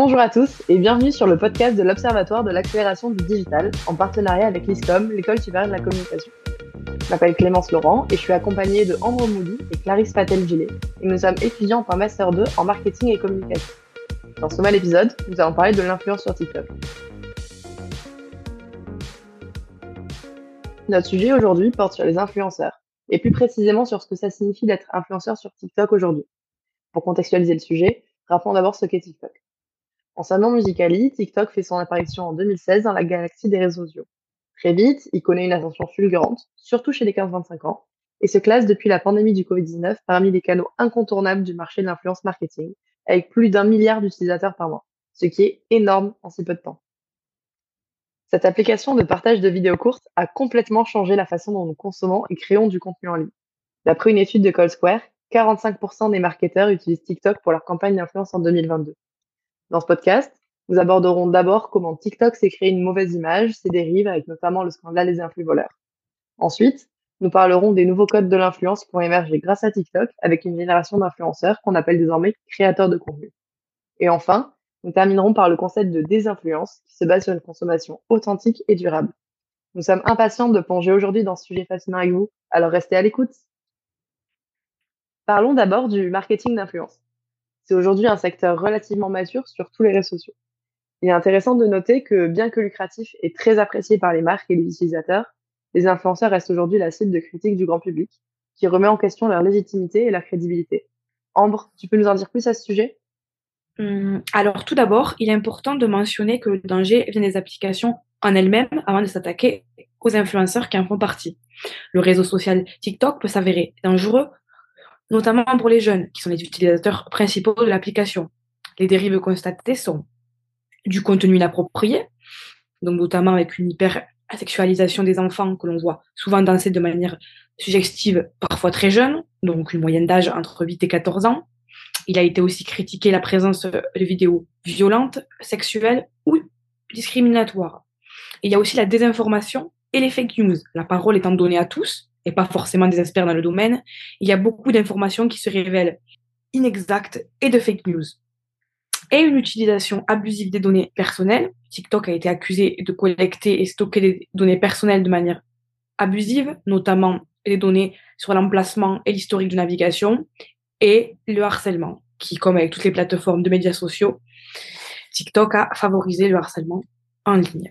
Bonjour à tous et bienvenue sur le podcast de l'Observatoire de l'accélération du digital en partenariat avec l'ISCOM, l'École supérieure de la communication. Je m'appelle Clémence Laurent et je suis accompagnée de Andrew Mouli et Clarisse Patel-Gillet et nous sommes étudiants en Master 2 en marketing et communication. Dans ce nouvel épisode, nous allons parler de l'influence sur TikTok. Notre sujet aujourd'hui porte sur les influenceurs et plus précisément sur ce que ça signifie d'être influenceur sur TikTok aujourd'hui. Pour contextualiser le sujet, rappelons d'abord ce qu'est TikTok. Nom Musicali, TikTok fait son apparition en 2016 dans la galaxie des réseaux sociaux. Très vite, il connaît une ascension fulgurante, surtout chez les 15-25 ans, et se classe depuis la pandémie du Covid-19 parmi les canaux incontournables du marché de l'influence marketing, avec plus d'un milliard d'utilisateurs par mois, ce qui est énorme en si peu de temps. Cette application de partage de vidéos courtes a complètement changé la façon dont nous consommons et créons du contenu en ligne. D'après une étude de Cold Square, 45% des marketeurs utilisent TikTok pour leur campagne d'influence en 2022. Dans ce podcast, nous aborderons d'abord comment TikTok s'est créé une mauvaise image, ses dérives, avec notamment le scandale des influx voleurs. Ensuite, nous parlerons des nouveaux codes de l'influence qui vont émerger grâce à TikTok avec une génération d'influenceurs qu'on appelle désormais créateurs de contenu. Et enfin, nous terminerons par le concept de désinfluence qui se base sur une consommation authentique et durable. Nous sommes impatients de plonger aujourd'hui dans ce sujet fascinant avec vous, alors restez à l'écoute. Parlons d'abord du marketing d'influence c'est aujourd'hui un secteur relativement mature sur tous les réseaux sociaux. Il est intéressant de noter que bien que lucratif et très apprécié par les marques et les utilisateurs, les influenceurs restent aujourd'hui la cible de critiques du grand public, qui remet en question leur légitimité et leur crédibilité. Ambre, tu peux nous en dire plus à ce sujet? Hum, Alors tout d'abord, il est important de mentionner que le danger vient des applications en elles-mêmes avant de s'attaquer aux influenceurs qui en font partie. Le réseau social TikTok peut s'avérer dangereux notamment pour les jeunes, qui sont les utilisateurs principaux de l'application. Les dérives constatées sont du contenu inapproprié, donc notamment avec une hyper-sexualisation des enfants que l'on voit souvent danser de manière suggestive, parfois très jeune, donc une moyenne d'âge entre 8 et 14 ans. Il a été aussi critiqué la présence de vidéos violentes, sexuelles ou discriminatoires. il y a aussi la désinformation et les fake news, la parole étant donnée à tous, et pas forcément des experts dans le domaine, il y a beaucoup d'informations qui se révèlent inexactes et de fake news. Et une utilisation abusive des données personnelles. TikTok a été accusé de collecter et stocker des données personnelles de manière abusive, notamment les données sur l'emplacement et l'historique de navigation, et le harcèlement, qui, comme avec toutes les plateformes de médias sociaux, TikTok a favorisé le harcèlement en ligne.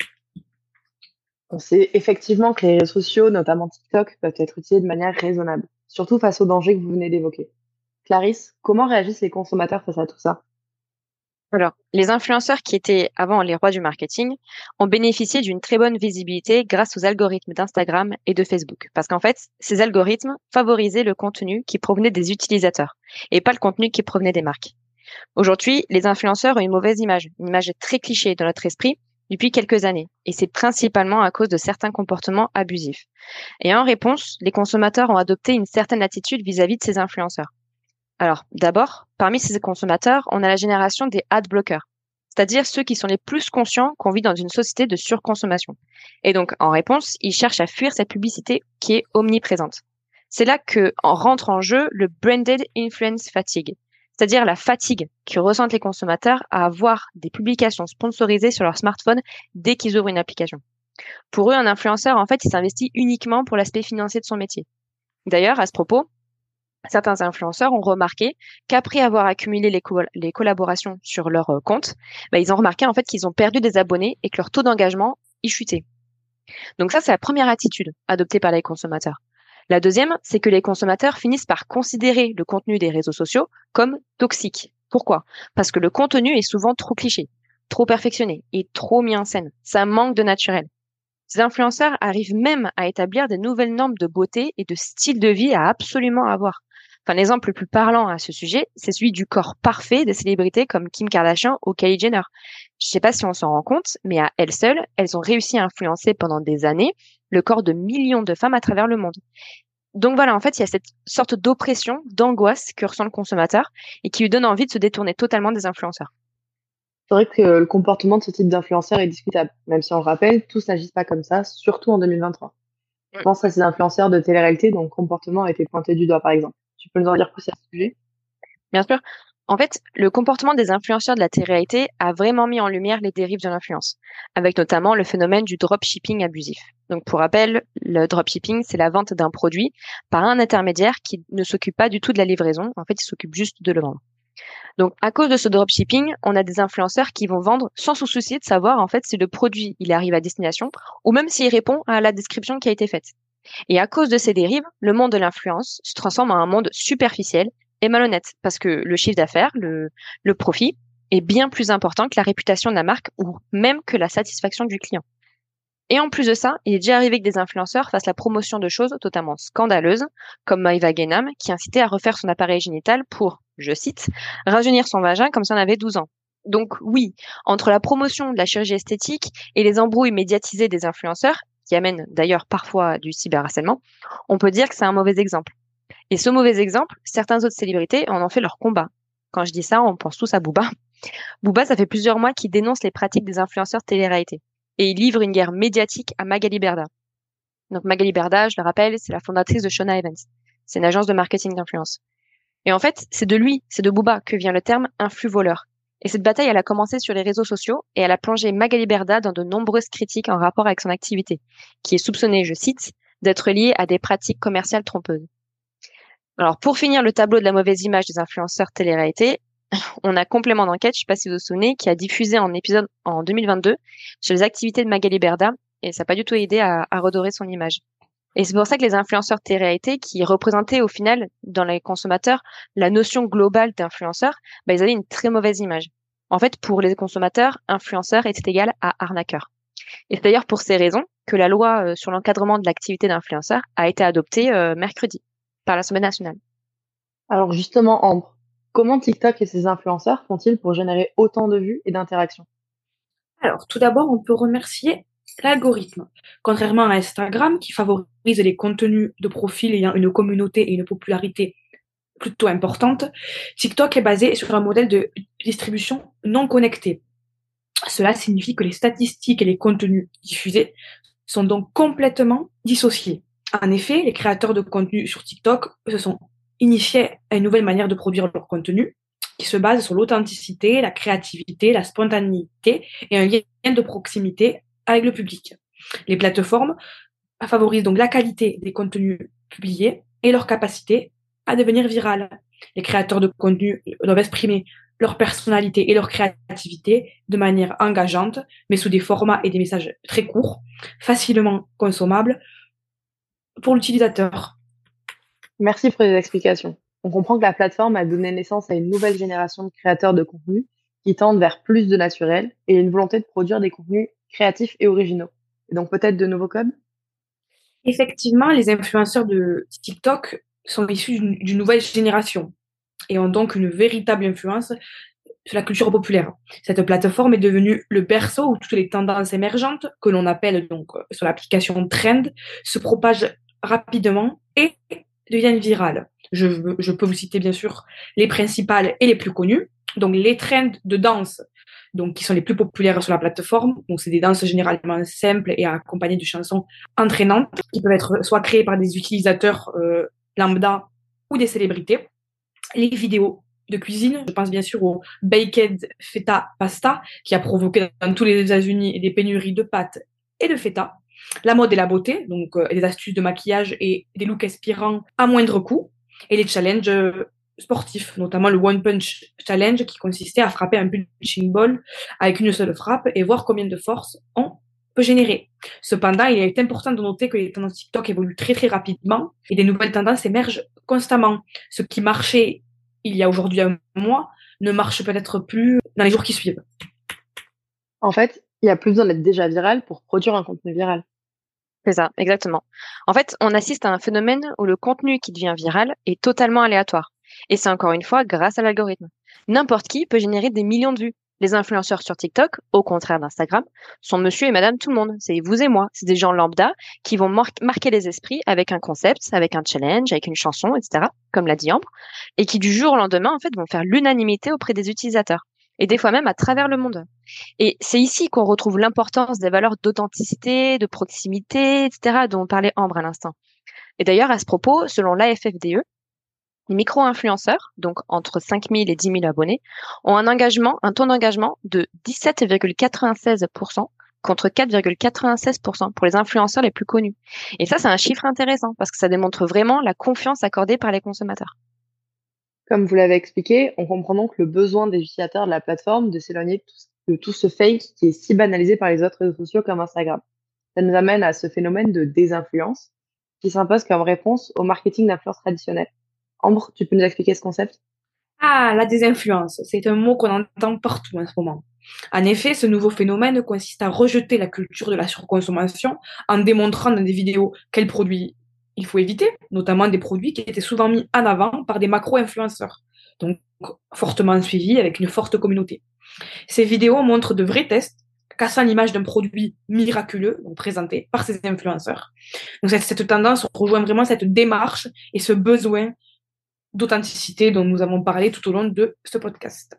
On sait effectivement que les réseaux sociaux, notamment TikTok, peuvent être utilisés de manière raisonnable, surtout face aux dangers que vous venez d'évoquer. Clarisse, comment réagissent les consommateurs face à tout ça? Alors, les influenceurs qui étaient avant les rois du marketing ont bénéficié d'une très bonne visibilité grâce aux algorithmes d'Instagram et de Facebook. Parce qu'en fait, ces algorithmes favorisaient le contenu qui provenait des utilisateurs et pas le contenu qui provenait des marques. Aujourd'hui, les influenceurs ont une mauvaise image, une image très cliché dans notre esprit depuis quelques années, et c'est principalement à cause de certains comportements abusifs. Et en réponse, les consommateurs ont adopté une certaine attitude vis-à-vis de ces influenceurs. Alors, d'abord, parmi ces consommateurs, on a la génération des ad blockers, c'est-à-dire ceux qui sont les plus conscients qu'on vit dans une société de surconsommation. Et donc, en réponse, ils cherchent à fuir cette publicité qui est omniprésente. C'est là que rentre en jeu le branded influence fatigue, c'est-à-dire la fatigue que ressentent les consommateurs à avoir des publications sponsorisées sur leur smartphone dès qu'ils ouvrent une application. Pour eux, un influenceur, en fait, il s'investit uniquement pour l'aspect financier de son métier. D'ailleurs, à ce propos, certains influenceurs ont remarqué qu'après avoir accumulé les, collaborations sur leur euh, compte, bah, ils ont remarqué en fait qu'ils ont perdu des abonnés et que leur taux d'engagement y chutait. Donc ça, c'est la première attitude adoptée par les consommateurs. La deuxième, c'est que les consommateurs finissent par considérer le contenu des réseaux sociaux comme toxique. Pourquoi? Parce que le contenu est souvent trop cliché, trop perfectionné et trop mis en scène. Ça manque de naturel. Ces influenceurs arrivent même à établir des nouvelles normes de beauté et de style de vie à absolument avoir. Enfin, l'exemple le plus parlant à ce sujet, c'est celui du corps parfait des célébrités comme Kim Kardashian ou Kylie Jenner. Je sais pas si on s'en rend compte, mais à elles seules, elles ont réussi à influencer pendant des années le corps de millions de femmes à travers le monde. Donc voilà, en fait, il y a cette sorte d'oppression, d'angoisse que ressent le consommateur et qui lui donne envie de se détourner totalement des influenceurs. C'est vrai que le comportement de ce type d'influenceur est discutable, même si on le rappelle, tous n'agissent pas comme ça, surtout en 2023. Je pense à ces influenceurs de télé-réalité dont le comportement a été pointé du doigt, par exemple. Tu peux nous en dire plus à ce sujet? Bien sûr. En fait, le comportement des influenceurs de la télé-réalité a vraiment mis en lumière les dérives de l'influence, avec notamment le phénomène du dropshipping abusif. Donc, pour rappel, le dropshipping, c'est la vente d'un produit par un intermédiaire qui ne s'occupe pas du tout de la livraison. En fait, il s'occupe juste de le vendre. Donc, à cause de ce dropshipping, on a des influenceurs qui vont vendre sans se soucier de savoir, en fait, si le produit, il arrive à destination ou même s'il répond à la description qui a été faite. Et à cause de ces dérives, le monde de l'influence se transforme en un monde superficiel et malhonnête parce que le chiffre d'affaires, le, le profit est bien plus important que la réputation de la marque ou même que la satisfaction du client. Et en plus de ça, il est déjà arrivé que des influenceurs fassent la promotion de choses totalement scandaleuses, comme Maïva Genam, qui incitait à refaire son appareil génital pour, je cite, rajeunir son vagin comme si on avait 12 ans. Donc oui, entre la promotion de la chirurgie esthétique et les embrouilles médiatisées des influenceurs, qui amènent d'ailleurs parfois du cyberharcèlement, on peut dire que c'est un mauvais exemple. Et ce mauvais exemple, certains autres célébrités en ont fait leur combat. Quand je dis ça, on pense tous à Booba. Booba, ça fait plusieurs mois qu'il dénonce les pratiques des influenceurs télé-réalité. Et il livre une guerre médiatique à Magali Berda. Donc Magali Berda, je le rappelle, c'est la fondatrice de Shona Evans. C'est une agence de marketing d'influence. Et en fait, c'est de lui, c'est de Booba que vient le terme influx voleur. Et cette bataille, elle a commencé sur les réseaux sociaux et elle a plongé Magali Berda dans de nombreuses critiques en rapport avec son activité, qui est soupçonnée, je cite, d'être liée à des pratiques commerciales trompeuses. Alors, pour finir le tableau de la mauvaise image des influenceurs télé-réalité, on a complément d'enquête, je sais pas si vous vous souvenez, qui a diffusé en épisode en 2022 sur les activités de Magali Berda et ça n'a pas du tout aidé à, redorer son image. Et c'est pour ça que les influenceurs télé-réalité, qui représentaient au final dans les consommateurs la notion globale d'influenceur, bah, ils avaient une très mauvaise image. En fait, pour les consommateurs, influenceur était égal à arnaqueur. Et c'est d'ailleurs pour ces raisons que la loi euh, sur l'encadrement de l'activité d'influenceur a été adoptée euh, mercredi par l'Assemblée nationale. Alors justement, Ambre, comment TikTok et ses influenceurs font-ils pour générer autant de vues et d'interactions? Alors tout d'abord, on peut remercier l'algorithme. Contrairement à Instagram, qui favorise les contenus de profil ayant une communauté et une popularité plutôt importante, TikTok est basé sur un modèle de distribution non connecté. Cela signifie que les statistiques et les contenus diffusés sont donc complètement dissociés. En effet, les créateurs de contenu sur TikTok se sont initiés à une nouvelle manière de produire leur contenu qui se base sur l'authenticité, la créativité, la spontanéité et un lien de proximité avec le public. Les plateformes favorisent donc la qualité des contenus publiés et leur capacité à devenir virales. Les créateurs de contenu doivent exprimer leur personnalité et leur créativité de manière engageante, mais sous des formats et des messages très courts, facilement consommables pour l'utilisateur. Merci pour les explications. On comprend que la plateforme a donné naissance à une nouvelle génération de créateurs de contenu qui tendent vers plus de naturel et une volonté de produire des contenus créatifs et originaux. Et donc peut-être de nouveaux codes? Effectivement, les influenceurs de TikTok sont issus d'une nouvelle génération et ont donc une véritable influence sur la culture populaire. Cette plateforme est devenue le berceau où toutes les tendances émergentes, que l'on appelle donc sur l'application Trend, se propagent rapidement et deviennent virales. Je, peux vous citer bien sûr les principales et les plus connues. Donc les trends de danse, donc qui sont les plus populaires sur la plateforme. Donc c'est des danses généralement simples et accompagnées de chansons entraînantes qui peuvent être soit créées par des utilisateurs euh, lambda ou des célébrités. Les vidéos de cuisine, je pense bien sûr au baked feta pasta qui a provoqué dans tous les États-Unis des pénuries de pâtes et de feta la mode et la beauté, donc euh, des astuces de maquillage et des looks inspirants à moindre coût, et les challenges euh, sportifs, notamment le One Punch Challenge qui consistait à frapper un punching ball avec une seule frappe et voir combien de force on peut générer. Cependant, il est important de noter que les tendances TikTok évoluent très très rapidement et des nouvelles tendances émergent constamment. Ce qui marchait il y a aujourd'hui un mois ne marche peut-être plus dans les jours qui suivent. En fait, il n'y a plus besoin d'être déjà viral pour produire un contenu viral. C'est ça, exactement. En fait, on assiste à un phénomène où le contenu qui devient viral est totalement aléatoire. Et c'est encore une fois grâce à l'algorithme. N'importe qui peut générer des millions de vues. Les influenceurs sur TikTok, au contraire d'Instagram, sont monsieur et madame tout le monde. C'est vous et moi. C'est des gens lambda qui vont marquer les esprits avec un concept, avec un challenge, avec une chanson, etc., comme l'a dit Ambre, et qui du jour au lendemain, en fait, vont faire l'unanimité auprès des utilisateurs et des fois même à travers le monde. Et c'est ici qu'on retrouve l'importance des valeurs d'authenticité, de proximité, etc., dont parlait Ambre à l'instant. Et d'ailleurs, à ce propos, selon l'AFFDE, Les micro-influenceurs, donc entre 5 000 et 10 000 abonnés, ont un engagement, un taux d'engagement de 17,96% contre 4,96% pour les influenceurs les plus connus. Et ça, c'est un chiffre intéressant parce que ça démontre vraiment la confiance accordée par les consommateurs. Comme vous l'avez expliqué, on comprend donc le besoin des utilisateurs de la plateforme de s'éloigner de tout ce fake qui est si banalisé par les autres réseaux sociaux comme Instagram. Ça nous amène à ce phénomène de désinfluence qui s'impose comme réponse au marketing d'influence traditionnel. Ambre, tu peux nous expliquer ce concept? Ah, la désinfluence, c'est un mot qu'on entend partout en ce moment. En effet, ce nouveau phénomène consiste à rejeter la culture de la surconsommation en démontrant dans des vidéos quels produits il faut éviter, notamment des produits qui étaient souvent mis en avant par des macro-influenceurs, donc fortement suivis avec une forte communauté. Ces vidéos montrent de vrais tests cassant l'image d'un produit miraculeux donc présenté par ces influenceurs. Donc cette, cette tendance rejoint vraiment cette démarche et ce besoin d'authenticité dont nous avons parlé tout au long de ce podcast.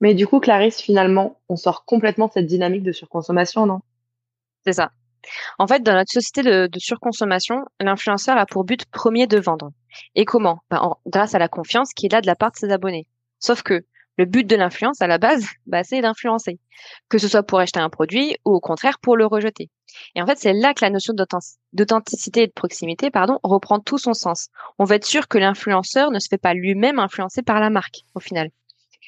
Mais du coup, Clarisse, finalement, on sort complètement de cette dynamique de surconsommation, non? C'est ça. En fait, dans notre société de, surconsommation, l'influenceur a pour but premier de vendre. Et comment? Ben, en, Grâce à la confiance qu'il a de la part de ses abonnés. Sauf que le but de l'influence, à la base, bah, c'est d'influencer. Que ce soit pour acheter un produit ou au contraire pour le rejeter. Et en fait, c'est là que la notion d'authenticité et de proximité, pardon, reprend tout son sens. On va être sûr que l'influenceur ne se fait pas lui-même influencer par la marque, au final.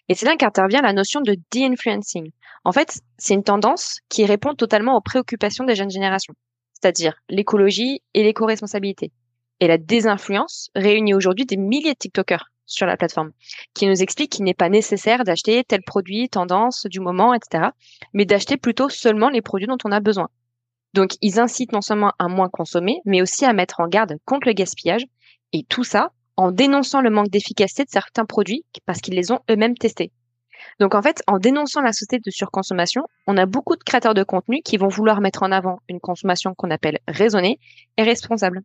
Et c'est là qu'intervient la notion de de-influencing. En fait, c'est une tendance qui répond totalement aux préoccupations des jeunes générations, c'est-à-dire l'écologie et l'éco-responsabilité. Et la désinfluence réunit aujourd'hui des milliers de TikTokers sur la plateforme, qui nous explique qu'il n'est pas nécessaire d'acheter tel produit, tendance du moment, etc., mais d'acheter plutôt seulement les produits dont on a besoin. Donc, ils incitent non seulement à moins consommer, mais aussi à mettre en garde contre le gaspillage, et tout ça en dénonçant le manque d'efficacité de certains produits parce qu'ils les ont eux-mêmes testés. Donc en fait, en dénonçant la société de surconsommation, on a beaucoup de créateurs de contenu qui vont vouloir mettre en avant une consommation qu'on appelle raisonnée et responsable.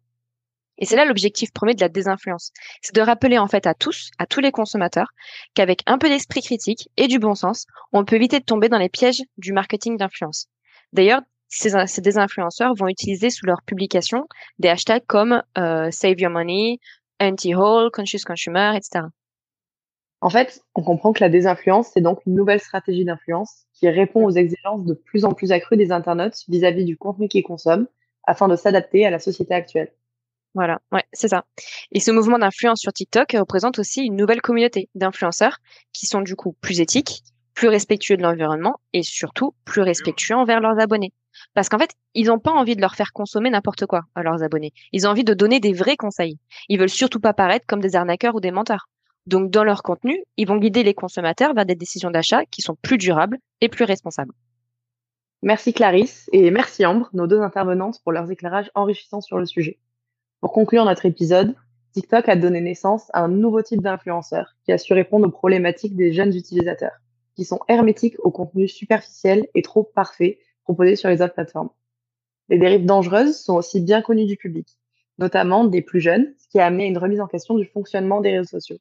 Et c'est là l'objectif premier de la désinfluence. C'est de rappeler en fait à tous, à tous les consommateurs, qu'avec un peu d'esprit critique et du bon sens, on peut éviter de tomber dans les pièges du marketing d'influence. D'ailleurs, ces, ces désinfluenceurs vont utiliser sous leur publication des hashtags comme euh, Save Your Money, Anti-Haul, Conscious Consumer, etc. En fait, on comprend que la désinfluence, c'est donc une nouvelle stratégie d'influence qui répond aux exigences de plus en plus accrues des internautes vis-à-vis du contenu qu'ils consomment afin de s'adapter à la société actuelle. Voilà, ouais, c'est ça. Et ce mouvement d'influence sur TikTok représente aussi une nouvelle communauté d'influenceurs qui sont du coup plus éthiques, plus respectueux de l'environnement et surtout plus respectueux envers leurs abonnés. Parce qu'en fait, ils n'ont pas envie de leur faire consommer n'importe quoi à leurs abonnés. Ils ont envie de donner des vrais conseils. Ils veulent surtout pas paraître comme des arnaqueurs ou des menteurs. Donc, dans leur contenu, ils vont guider les consommateurs vers des décisions d'achat qui sont plus durables et plus responsables. Merci Clarisse et merci Ambre, nos deux intervenantes, pour leurs éclairages enrichissants sur le sujet. Pour conclure notre épisode, TikTok a donné naissance à un nouveau type d'influenceur qui a su répondre aux problématiques des jeunes utilisateurs, qui sont hermétiques au contenu superficiel et trop parfait proposé sur les autres plateformes. Les dérives dangereuses sont aussi bien connues du public, notamment des plus jeunes, ce qui a amené à une remise en question du fonctionnement des réseaux sociaux.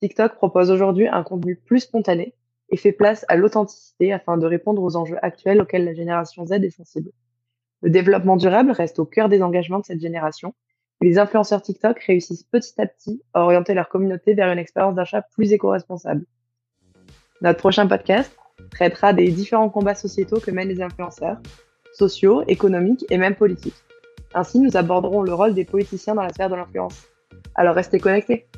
TikTok propose aujourd'hui un contenu plus spontané et fait place à l'authenticité afin de répondre aux enjeux actuels auxquels la génération Z est sensible. Le développement durable reste au cœur des engagements de cette génération les influenceurs TikTok réussissent petit à petit à orienter leur communauté vers une expérience d'achat plus éco-responsable. Notre prochain podcast traitera des différents combats sociétaux que mènent les influenceurs, sociaux, économiques et même politiques. Ainsi, nous aborderons le rôle des politiciens dans la sphère de l'influence. Alors restez connectés.